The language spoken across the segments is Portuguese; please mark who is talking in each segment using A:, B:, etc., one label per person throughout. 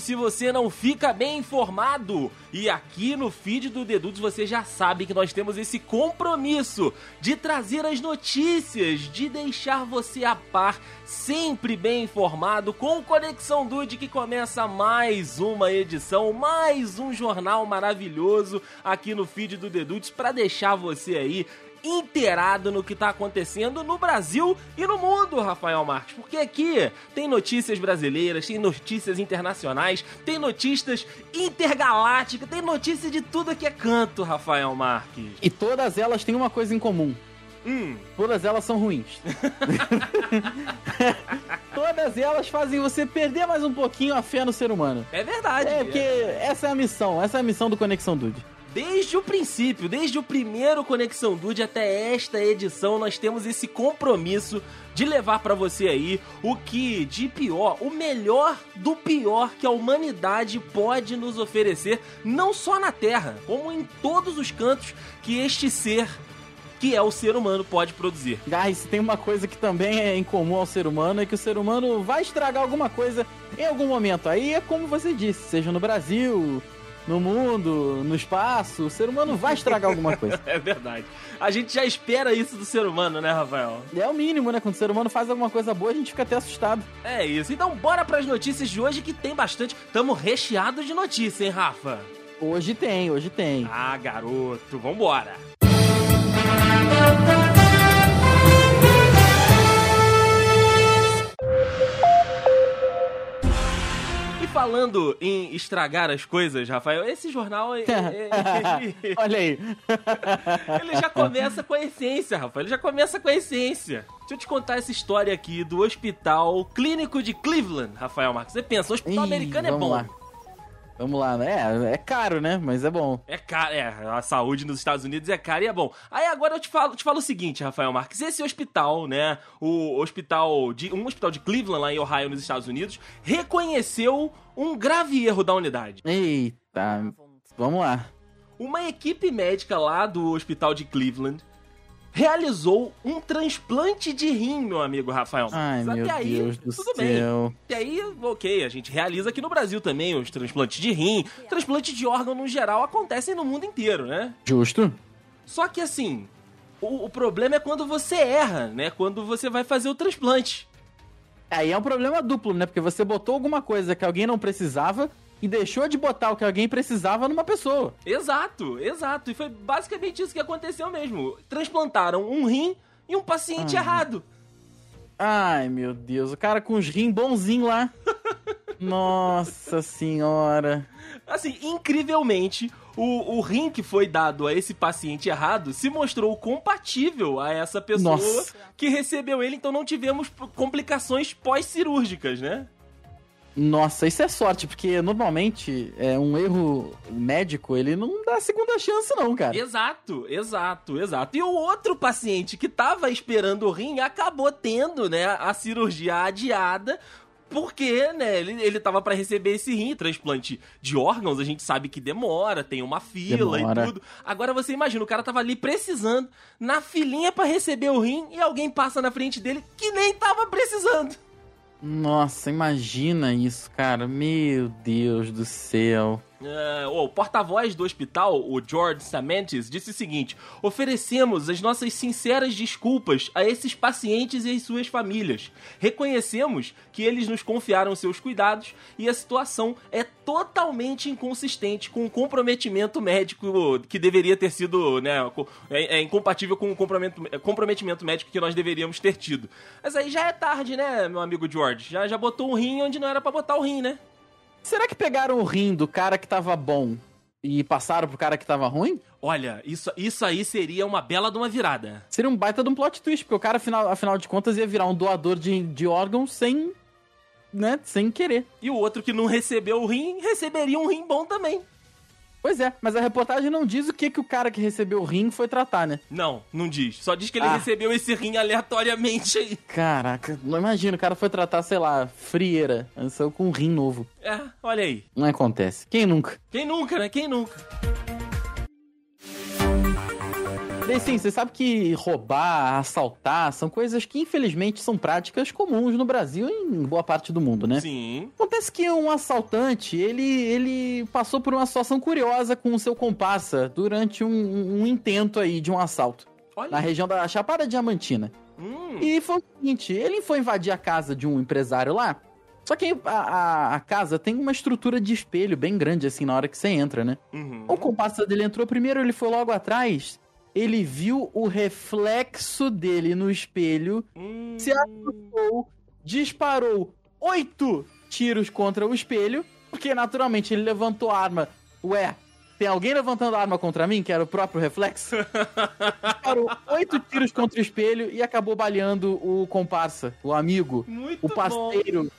A: se você não fica bem informado. E aqui no feed do Dedutos você já sabe que nós temos esse compromisso de trazer as notícias, de deixar você a par, sempre bem informado, com Conexão Dude que começa mais uma edição, mais um jornal maravilhoso aqui no feed do Dedutos para deixar você aí inteirado no que está acontecendo no Brasil e no mundo, Rafael Marques. Porque aqui tem notícias brasileiras, tem notícias internacionais, tem notícias intergalácticas, tem notícia de tudo que é canto, Rafael Marques.
B: E todas elas têm uma coisa em comum.
A: Hum.
B: Todas elas são ruins. Todas elas fazem você perder mais um pouquinho a fé no ser humano.
A: É verdade.
B: É, porque essa é a missão, essa é a missão do Conexão Dude.
A: Desde o princípio, desde o primeiro Conexão Dude até esta edição, nós temos esse compromisso de levar para você aí o que de pior, o melhor do pior que a humanidade pode nos oferecer, não só na Terra, como em todos os cantos que este ser que é o ser humano pode produzir.
B: Se tem uma coisa que também é incomum ao ser humano, é que o ser humano vai estragar alguma coisa em algum momento. Aí é como você disse, seja no Brasil, no mundo, no espaço, o ser humano vai estragar alguma coisa.
A: é verdade. A gente já espera isso do ser humano, né, Rafael?
B: É o mínimo, né? Quando o ser humano faz alguma coisa boa, a gente fica até assustado.
A: É isso. Então bora para as notícias de hoje que tem bastante. Tamo recheado de notícias, hein, Rafa?
B: Hoje tem, hoje tem.
A: Ah, garoto, vambora. E falando em estragar as coisas, Rafael, esse jornal. ele- ele-
B: Olha aí.
A: Ele já começa com a essência, Rafael. Ele já começa com a essência. Deixa eu te contar essa história aqui do Hospital Clínico de Cleveland, Rafael Marques. Você pensa, o hospital
B: Ih,
A: americano é bom.
B: lá. Vamos lá, né? É, é caro, né? Mas é bom.
A: É caro, é, a saúde nos Estados Unidos é cara e é bom. Aí agora eu te falo, te falo o seguinte, Rafael Marques, esse hospital, né, o hospital de um hospital de Cleveland lá em Ohio nos Estados Unidos, reconheceu um grave erro da unidade.
B: Eita. Vamos lá.
A: Uma equipe médica lá do hospital de Cleveland realizou um transplante de rim, meu amigo Rafael.
B: Ai,
A: Marques.
B: meu
A: Até aí,
B: Deus do
A: tudo bem.
B: céu.
A: E aí, ok, a gente realiza aqui no Brasil também os transplantes de rim, transplante de órgão no geral acontecem no mundo inteiro, né?
B: Justo?
A: Só que assim, o, o problema é quando você erra, né? Quando você vai fazer o transplante.
B: Aí é um problema duplo, né? Porque você botou alguma coisa que alguém não precisava e deixou de botar o que alguém precisava numa pessoa.
A: Exato, exato. E foi basicamente isso que aconteceu mesmo. Transplantaram um rim e um paciente errado.
B: Ai, meu Deus. O cara com os rim bonzinho lá. Nossa senhora.
A: Assim, incrivelmente, o, o rim que foi dado a esse paciente errado se mostrou compatível a essa pessoa
B: Nossa.
A: que recebeu ele, então não tivemos complicações pós-cirúrgicas, né?
B: Nossa, isso é sorte, porque normalmente é um erro médico, ele não dá segunda chance, não, cara.
A: Exato, exato, exato. E o outro paciente que tava esperando o rim acabou tendo, né, a cirurgia adiada. Porque, né, ele, ele tava pra receber esse rim, transplante de órgãos, a gente sabe que demora, tem uma fila
B: Demora.
A: e tudo. Agora você imagina, o cara tava ali precisando, na filinha pra receber o rim, e alguém passa na frente dele que nem tava precisando.
B: Nossa, imagina isso, cara. Meu Deus do céu.
A: É, o porta-voz do hospital, o George Samentes, disse o seguinte: oferecemos as nossas sinceras desculpas a esses pacientes e as suas famílias. Reconhecemos que eles nos confiaram seus cuidados e a situação é totalmente inconsistente com o comprometimento médico que deveria ter sido, né, é, é incompatível com o comprometimento, comprometimento médico que nós deveríamos ter tido. Mas aí já é tarde, né, meu amigo George? Já, já botou um rim onde não era pra botar o rim, né?
B: Será que pegaram o rim do cara que tava bom e passaram pro cara que tava ruim?
A: Olha, isso, isso aí seria uma bela de uma virada.
B: Seria um baita de um plot twist, porque o cara, afinal, afinal de contas, ia virar um doador de, de órgãos sem. né? Sem querer.
A: E o outro que não recebeu o rim, receberia um rim bom também.
B: Pois é, mas a reportagem não diz o que, que o cara que recebeu o rim foi tratar, né?
A: Não, não diz. Só diz que ele
B: Ah.
A: recebeu esse rim aleatoriamente aí.
B: Caraca, não imagina, o cara foi tratar, sei lá, frieira. Saiu com um rim novo.
A: É, olha aí.
B: Não acontece. Quem nunca?
A: Quem nunca, né? Quem nunca?
B: Sim, você sabe que roubar, assaltar são coisas que infelizmente são práticas comuns no Brasil e em boa parte do mundo, né?
A: Sim.
B: Acontece que um assaltante, ele, ele passou por uma situação curiosa com o seu comparsa durante um, um intento aí de um assalto.
A: Olha.
B: Na região da Chapada Diamantina.
A: Hum.
B: E foi o seguinte, ele foi invadir a casa de um empresário lá, só que a, a, a casa tem uma estrutura de espelho bem grande, assim, na hora que você entra, né?
A: Uhum.
B: O comparsa dele entrou primeiro, ele foi logo atrás, ele viu o reflexo dele no espelho,
A: Hum.
B: se assustou, disparou oito tiros contra o espelho, porque naturalmente ele levantou a arma. Ué, tem alguém levantando a arma contra mim, que era o próprio reflexo? Disparou oito tiros contra o espelho e acabou baleando o comparsa, o amigo,
A: Muito
B: o
A: bom.
B: parceiro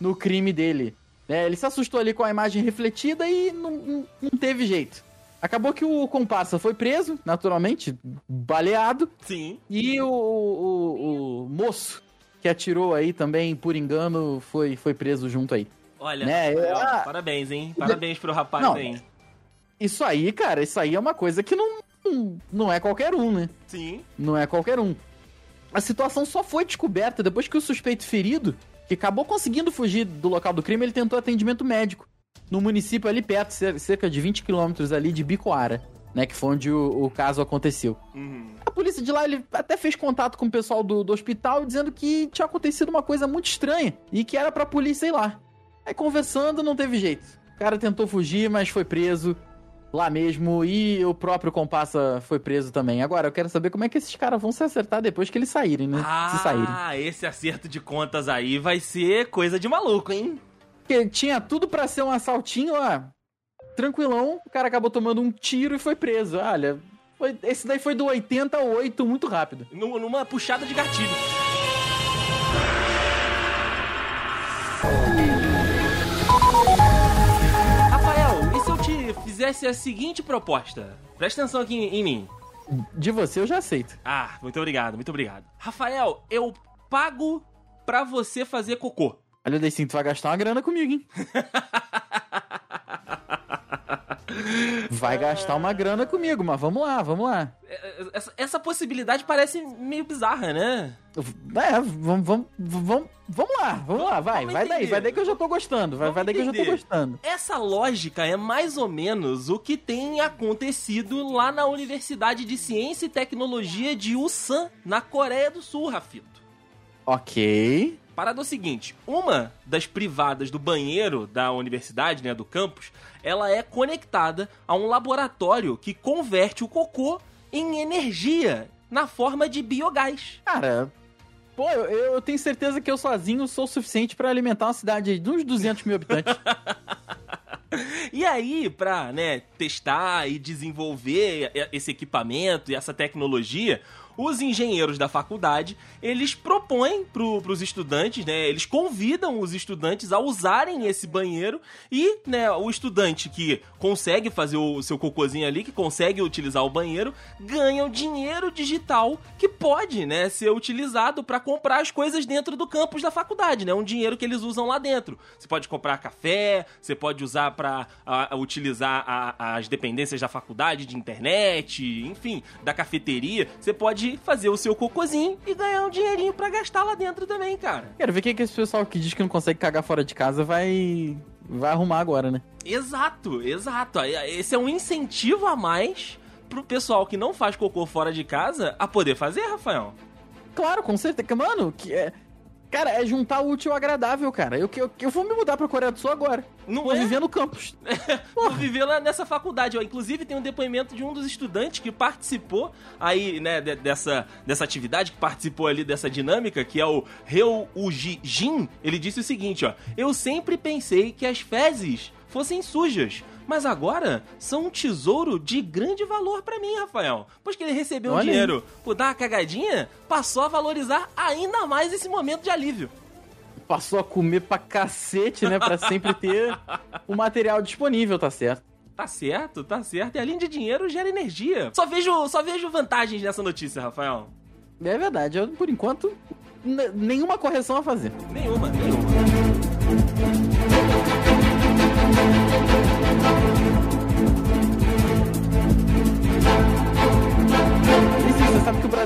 B: no crime dele. É, ele se assustou ali com a imagem refletida e não, não, não teve jeito. Acabou que o comparsa foi preso, naturalmente, baleado,
A: Sim.
B: e o, o- o moço que atirou aí também, por engano, foi, foi preso junto aí.
A: Olha,
B: Né,
A: Rafael,
B: eu-
A: parabéns, hein? Parabéns pro rapaz
B: Não.
A: aí.
B: Isso aí, cara, isso aí é uma coisa que não- não é qualquer um, né?
A: Sim.
B: Não é qualquer um. A situação só foi descoberta depois que o suspeito ferido, que acabou conseguindo fugir do local do crime, ele tentou atendimento médico no município ali perto, cer- cerca de 20 quilômetros ali de Bicoara, né? Que foi onde o, o caso aconteceu.
A: Uhum.
B: A polícia de lá, ele até fez contato com o pessoal do, do hospital, dizendo que tinha acontecido uma coisa muito estranha e que era pra polícia ir lá. Aí conversando, não teve jeito. O cara tentou fugir, mas foi preso lá mesmo e o próprio comparsa foi preso também. Agora, eu quero saber como é que esses caras vão se acertar depois que eles saírem, né? Se saírem.
A: Ah, esse acerto de contas aí vai ser coisa de maluco, hein?
B: Porque tinha tudo pra ser um assaltinho, ó. Tranquilão, o cara acabou tomando um tiro e foi preso. Olha, foi- esse daí foi do 80 ao 8 muito rápido.
A: Num- Numa puxada de gatilho. Rafael, e se eu te fizesse a seguinte proposta? Presta atenção aqui em mim.
B: De você eu já aceito.
A: Ah, muito obrigado, muito obrigado. Rafael, eu pago pra você fazer cocô.
B: Olha, Deicin, tu vai gastar uma grana comigo, hein? Vai gastar uma grana comigo, mas vamos lá, vamos lá.
A: Essa, essa possibilidade parece meio bizarra, né?
B: É, vamos, vamos, vamos, vamos lá, vamos lá, vai,
A: Vamos
B: vai daí,
A: entender.
B: vai daí que eu já tô gostando, vai, vai daí que eu já tô gostando.
A: Essa lógica é mais ou menos o que tem acontecido lá na Universidade de Ciência e Tecnologia de Ulsan, na Coreia do Sul, Rafito.
B: Ok.
A: Parada é o seguinte, uma das privadas do banheiro da universidade, né, do campus, ela é conectada a um laboratório que converte o cocô em energia na forma de biogás.
B: Cara, pô, eu, eu tenho certeza que eu sozinho sou o suficiente pra alimentar uma cidade de uns 200 mil habitantes.
A: E aí, pra né, testar e desenvolver esse equipamento e essa tecnologia, os engenheiros da faculdade, eles propõem pro, pros estudantes, né, eles convidam os estudantes a usarem esse banheiro e, né, o estudante que consegue fazer o seu cocôzinho ali, que consegue utilizar o banheiro, ganha o dinheiro digital que pode, né, ser utilizado para comprar as coisas dentro do campus da faculdade, né, um dinheiro que eles usam lá dentro. Você pode comprar café, você pode usar para utilizar a- as dependências da faculdade, de internet, enfim, da cafeteria. Você pode fazer o seu cocôzinho e ganhar um dinheirinho para gastar lá dentro também, cara.
B: Quero ver o que, que esse pessoal que diz que não consegue cagar fora de casa vai, vai arrumar agora, né?
A: Exato, exato. Esse é um incentivo a mais pro pessoal que não faz cocô fora de casa a poder fazer, Rafael.
B: Claro, com certeza. Mano, que é. Cara, é juntar o útil ao agradável, cara. Eu, eu, eu vou me mudar pra Coreia do Sul agora.
A: Não
B: vou
A: é?
B: viver no campus.
A: Vou viver lá nessa faculdade. Ó. Inclusive, tem um depoimento de um dos estudantes que participou aí, né, de- dessa, dessa atividade, que participou ali dessa dinâmica, que é o Reu Uji Jin. Ele disse o seguinte, ó. Eu sempre pensei que as fezes fossem sujas. Mas agora são um tesouro de grande valor pra mim, Rafael. Pois que ele recebeu um
B: aí.
A: dinheiro por dar uma cagadinha, passou a valorizar ainda mais esse momento de alívio.
B: Passou a comer pra cacete, né? Pra sempre ter o material disponível, tá certo?
A: Tá certo, tá certo. E além de dinheiro, gera energia. Só vejo, só vejo vantagens nessa notícia, Rafael.
B: É verdade. Eu, por enquanto, nenhuma correção a fazer.
A: Nenhuma, nenhuma.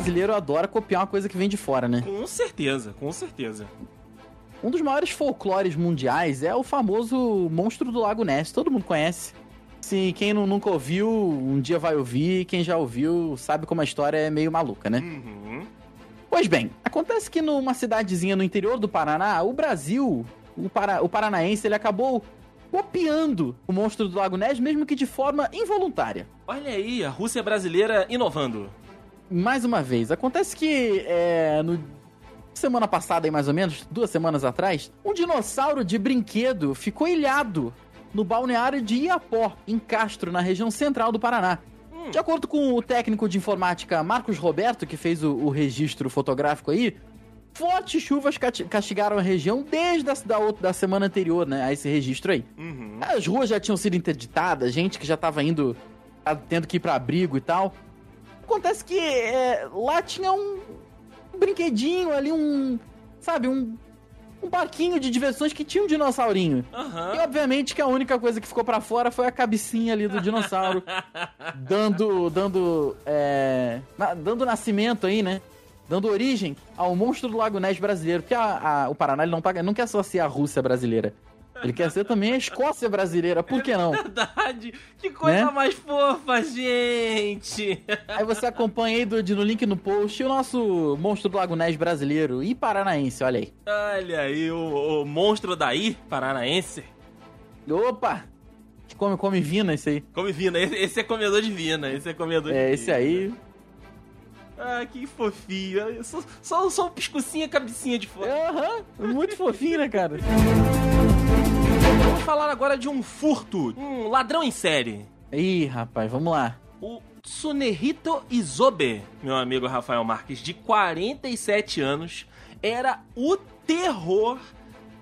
B: Brasileiro adora copiar uma coisa que vem de fora, né?
A: Com certeza, com certeza.
B: Um dos maiores folclores mundiais é o famoso Monstro do Lago Ness. Todo mundo conhece. Se quem não, nunca ouviu, um dia vai ouvir. Quem já ouviu sabe como a história é meio maluca, né?
A: Uhum.
B: Pois bem, acontece que numa cidadezinha no interior do Paraná, o Brasil, o, para, o paranaense, ele acabou copiando o Monstro do Lago Ness, mesmo que de forma involuntária.
A: Olha aí, a Rússia brasileira inovando.
B: Mais uma vez, acontece que é, no semana passada, aí mais ou menos, duas semanas atrás, um dinossauro de brinquedo ficou ilhado no balneário de Iapó, em Castro, na região central do Paraná.
A: Hum.
B: De acordo com o técnico de informática Marcos Roberto, que fez o, o registro fotográfico aí, fortes chuvas castigaram a região desde a da, da semana anterior, né, a esse registro aí.
A: Uhum.
B: As ruas já tinham sido interditadas, gente que já tava indo, tendo que ir pra abrigo e tal. Acontece que é, lá tinha um, brinquedinho ali, um. Sabe, um. Um barquinho de diversões que tinha um dinossaurinho. E
A: Aham.
B: obviamente que a única coisa que ficou pra fora foi a cabecinha ali do dinossauro. dando. dando. É, na- dando nascimento aí, né? Dando origem ao monstro do Lago Ness brasileiro. Porque a- a- o Paraná ele não, paga, não quer só ser a Rússia brasileira. Ele quer ser também a Escócia brasileira. Por que não?
A: Verdade. Que coisa
B: Né?
A: mais fofa, gente.
B: Aí você acompanha aí do, no link no post o nosso monstro do Lago Ness brasileiro e paranaense, olha aí.
A: Olha aí, o, o monstro daí, paranaense.
B: Opa! Que come, come vina esse aí.
A: Come vina. Esse, esse é comedor de vina. Esse é comedor de
B: É,
A: vina.
B: esse aí.
A: Ah, que fofinho. Só, só, só um piscocinho, cabecinha de fora.
B: É, Aham, muito fofinho, né, cara?
A: Vamos falar agora de um furto. Um ladrão em série.
B: Ih, rapaz, vamos lá.
A: O Tsunehito Isobe, meu amigo Rafael Marques, de 47 anos, era o terror,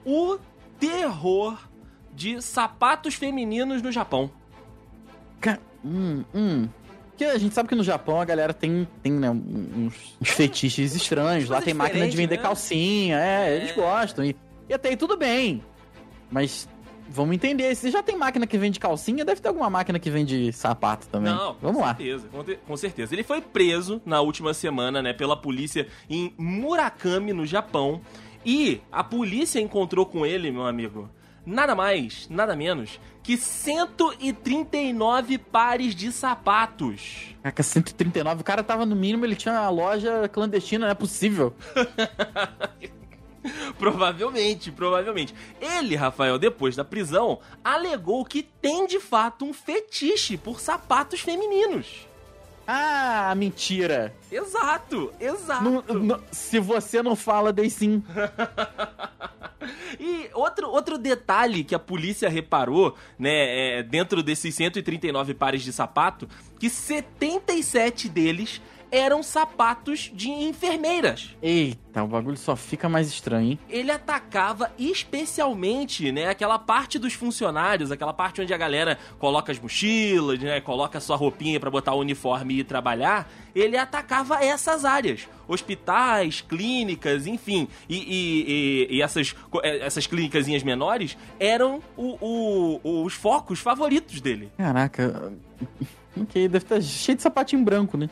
A: o terror de sapatos femininos no Japão.
B: Ca- Hum, hum. Porque a gente sabe que no Japão a galera tem, tem né, uns, uns fetiches estranhos. Lá tem máquina de vender
A: né?
B: calcinha. É,
A: É.
B: eles gostam. E, e até aí tudo bem. Mas vamos entender. Se já tem máquina que vende calcinha, deve ter alguma máquina que vende sapato também.
A: Não,
B: vamos
A: com
B: lá.
A: certeza, com, com certeza. Ele foi preso na última semana, né, pela polícia em Murakami, no Japão. E a polícia encontrou com ele, meu amigo, nada mais, nada menos que 139 pares de sapatos.
B: Caraca, 139. O cara tava no mínimo, ele tinha uma loja clandestina, não é possível.
A: Provavelmente, provavelmente. Ele, Rafael, depois da prisão, alegou que tem de fato um fetiche por sapatos femininos.
B: Ah, mentira.
A: Exato, exato.
B: Não- não- se você não fala, dei sim.
A: E outro, outro detalhe que a polícia reparou, né, é, dentro desses 139 pares de sapato, que 77 deles eram sapatos de enfermeiras.
B: Eita, o bagulho só fica mais estranho, hein?
A: Ele atacava especialmente, né, aquela parte dos funcionários, aquela parte onde a galera coloca as mochilas, né, coloca a sua roupinha pra botar o uniforme e ir trabalhar. Ele atacava essas áreas, hospitais, clínicas, enfim, e, e- e- e essas eh, essas clínicazinhas menores eram o- o- os focos favoritos dele.
B: Caraca. Ok, deve estar cheio de sapatinho branco, né?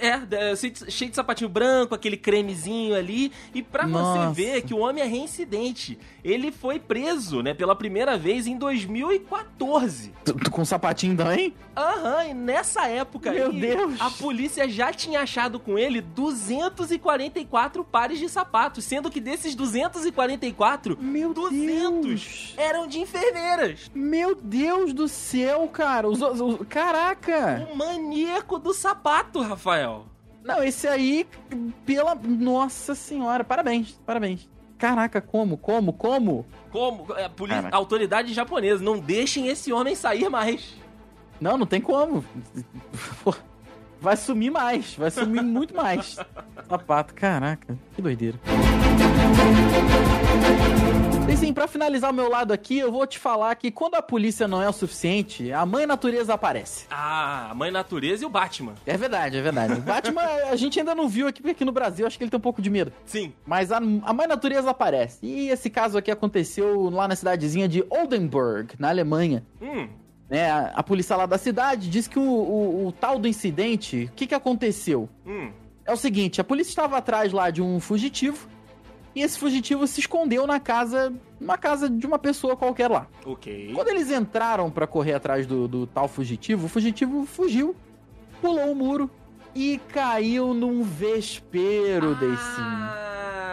A: É, é, cheio de- sapatinho branco, aquele cremezinho ali. E pra
B: Nossa.
A: você ver que o homem é reincidente. Ele foi preso, né, pela primeira vez em 2014.
B: Tu, tu com sapatinho também?
A: Aham, e nessa época
B: Meu
A: aí,
B: Deus.
A: a polícia já tinha achado com ele 244 pares de sapatos, sendo que desses 244,
B: Meu
A: 200
B: Deus.
A: eram de enfermeiras.
B: Meu Deus do céu, cara. Os, os- os- caraca.
A: O maníaco do sapato, Rafael.
B: Não, esse aí, pela. Nossa senhora. Parabéns, parabéns. Caraca, como, como, como?
A: Como? A polícia,
B: Caraca.
A: autoridade japonesa, não deixem esse homem sair mais.
B: Não, não tem como. Vai sumir mais, vai sumir muito mais. Sapato, caraca, que doideira. E sim, pra finalizar o meu lado aqui, eu vou te falar que quando a polícia não é o suficiente, a mãe natureza aparece.
A: Ah, a Mãe Natureza e o Batman.
B: É verdade, é verdade. O Batman a gente ainda não viu aqui, porque aqui no Brasil acho que ele tem um pouco de medo.
A: Sim.
B: Mas a, a mãe natureza aparece. E esse caso aqui aconteceu lá na cidadezinha de Oldenburg, na Alemanha.
A: Hum,
B: a, a polícia lá da cidade diz que o, o- o tal do incidente, o que, que aconteceu?
A: hum.
B: é o seguinte: a polícia estava atrás lá de um fugitivo. E esse fugitivo se escondeu na casa. Uma casa de uma pessoa qualquer lá.
A: Ok.
B: Quando eles entraram pra correr atrás do, do tal fugitivo, o fugitivo fugiu, pulou o muro e caiu num vespeiro.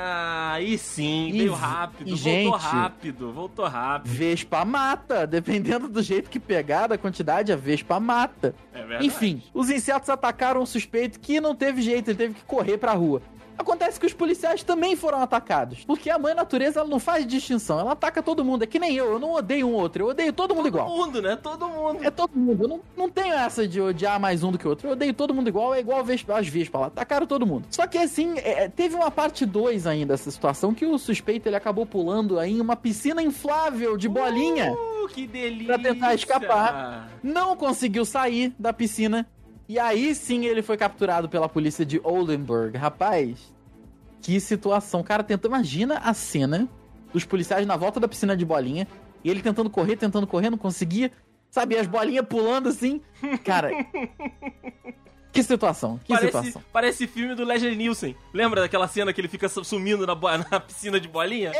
A: Ah, aí sim,
B: E
A: veio rápido,
B: e,
A: voltou
B: gente-
A: rápido, voltou rápido.
B: Vespa mata, dependendo do jeito que pegar, da quantidade, a Vespa mata.
A: É verdade.
B: Enfim, os insetos atacaram o suspeito que não teve jeito, ele teve que correr pra rua. Acontece que os policiais também foram atacados. Porque a mãe natureza ela não faz distinção, ela ataca todo mundo. É que nem eu, eu não odeio um outro, eu odeio todo mundo
A: Todo
B: igual.
A: mundo, né? Todo mundo.
B: É todo mundo. Eu não, não tenho essa de odiar mais um do que o outro. Eu odeio todo mundo igual, é igual Vespa, as Vespas lá. Atacaram todo mundo. Só que assim, é, teve uma parte 2 ainda dessa situação que o suspeito ele acabou pulando aí em uma piscina inflável de bolinha.
A: Uh, que delícia.
B: Pra tentar escapar. Não conseguiu sair da piscina. E aí sim ele foi capturado pela polícia de Oldenburg. Rapaz, que situação. Cara tentou. Imagina a cena dos policiais na volta da piscina de bolinha. E ele tentando correr, tentando correr, não conseguia. Sabe, as bolinhas pulando assim. Cara. que situação. Que
A: Parece,
B: situação.
A: parece filme do Leslie Nielsen. Lembra daquela cena que ele fica sumindo na, na piscina de bolinha?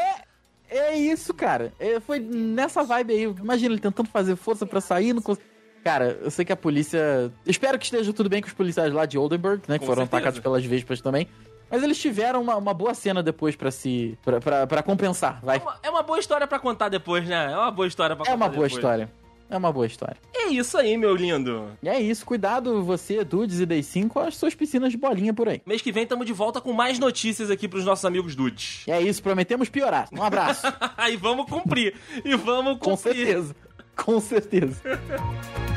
B: É isso, cara. É, foi nessa vibe aí. Imagina ele tentando fazer força pra sair, não cons... Cara, eu sei que a polícia. Espero que esteja tudo bem com os policiais lá de Oldenburg, né? Que
A: Com
B: foram
A: certeza.
B: atacados pelas vespas também. Mas eles tiveram uma, uma boa cena depois pra se. Pra, pra, pra compensar,
A: É
B: vai.
A: uma, é uma boa história pra contar depois, né? É uma boa história pra
B: É
A: contar
B: uma boa
A: depois.
B: história. É uma boa história.
A: É isso aí, meu lindo.
B: E é isso, cuidado você, Dudes e Day 5, com as suas piscinas de bolinha por aí.
A: Mês que vem tamo de volta com mais notícias aqui pros nossos amigos dudes.
B: E é isso, prometemos piorar. Um abraço.
A: e vamos cumprir. E vamos
B: com
A: cumprir.
B: certeza. Com certeza.